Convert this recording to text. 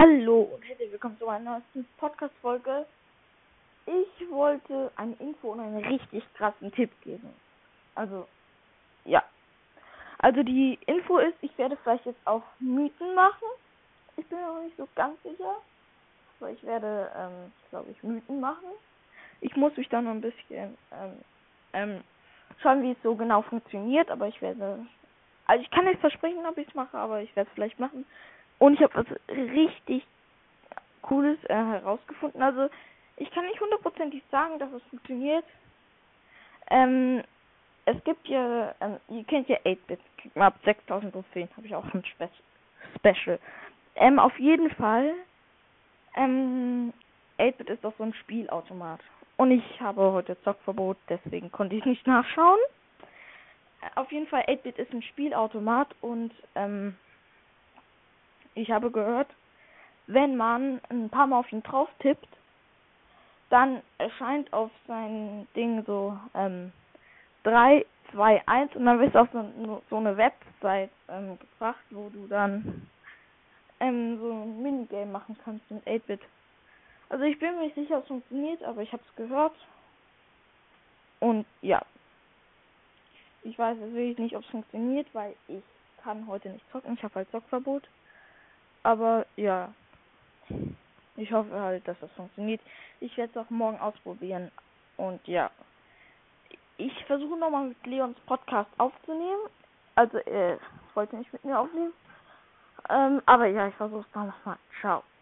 Hallo und herzlich willkommen zu einer neuen Podcast-Folge. Ich wollte eine Info und einen richtig krassen Tipp geben. Also, ja. Also die Info ist, ich werde vielleicht jetzt auch Mythen machen. Ich bin mir noch nicht so ganz sicher. Aber ich werde, ähm, glaube ich, Mythen machen. Ich muss mich da noch ein bisschen ähm, ähm, schauen, wie es so genau funktioniert. Aber ich werde, also ich kann nicht versprechen, ob ich es mache, aber ich werde es vielleicht machen. Und ich habe was richtig Cooles äh, herausgefunden. Also ich kann nicht hundertprozentig sagen, dass es funktioniert. Ähm, es gibt ja, ähm, ihr kennt ja 8-Bit, ab 6000 Trophäen, habe ich auch ein Spe Special. Ähm, auf jeden Fall, ähm, 8-Bit ist doch so ein Spielautomat. Und ich habe heute Zockverbot, deswegen konnte ich nicht nachschauen. Auf jeden Fall, 8-Bit ist ein Spielautomat und, ähm, ich habe gehört, wenn man ein paar Mal auf ihn drauf tippt, dann erscheint auf sein Ding so ähm, 3, 2, 1 und dann wirst du auf so, so eine Website ähm, gebracht, wo du dann ähm, so ein Minigame machen kannst mit 8-Bit. Also ich bin mir nicht sicher, ob es funktioniert, aber ich habe es gehört. Und ja. Ich weiß natürlich nicht, ob es funktioniert, weil ich kann heute nicht zocken. Ich habe halt Zockverbot. Aber ja, ich hoffe halt, dass das funktioniert. Ich werde es auch morgen ausprobieren. Und ja, ich versuche nochmal mit Leons Podcast aufzunehmen. Also, er wollte nicht mit mir aufnehmen. Ähm, aber ja, ich versuche es dann nochmal. Ciao.